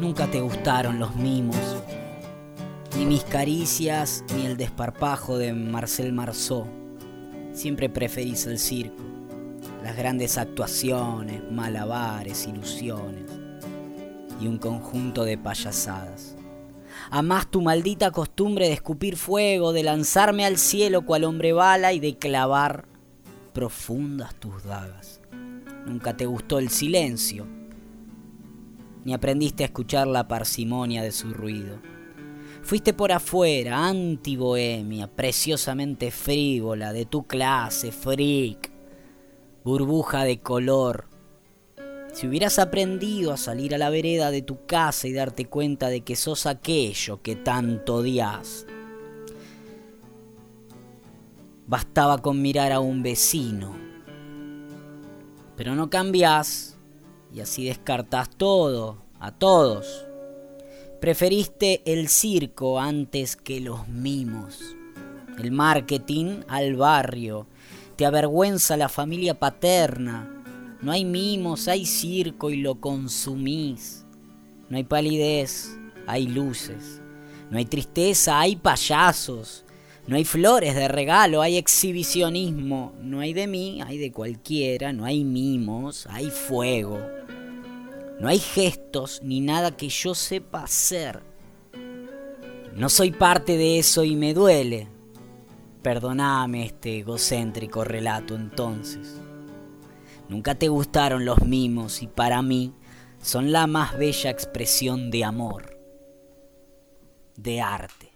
Nunca te gustaron los mimos, ni mis caricias, ni el desparpajo de Marcel Marceau. Siempre preferís el circo, las grandes actuaciones, malabares, ilusiones y un conjunto de payasadas. Amás tu maldita costumbre de escupir fuego, de lanzarme al cielo cual hombre bala y de clavar profundas tus dagas. Nunca te gustó el silencio, ni aprendiste a escuchar la parsimonia de su ruido. Fuiste por afuera, anti-bohemia, preciosamente frívola, de tu clase, freak, burbuja de color. Si hubieras aprendido a salir a la vereda de tu casa y darte cuenta de que sos aquello que tanto odias, bastaba con mirar a un vecino. Pero no cambias y así descartas todo, a todos. Preferiste el circo antes que los mimos, el marketing al barrio, te avergüenza la familia paterna. No hay mimos, hay circo y lo consumís. No hay palidez, hay luces. No hay tristeza, hay payasos. No hay flores de regalo, hay exhibicionismo. No hay de mí, hay de cualquiera. No hay mimos, hay fuego. No hay gestos ni nada que yo sepa hacer. No soy parte de eso y me duele. Perdoname este egocéntrico relato entonces. Nunca te gustaron los mimos y para mí son la más bella expresión de amor, de arte.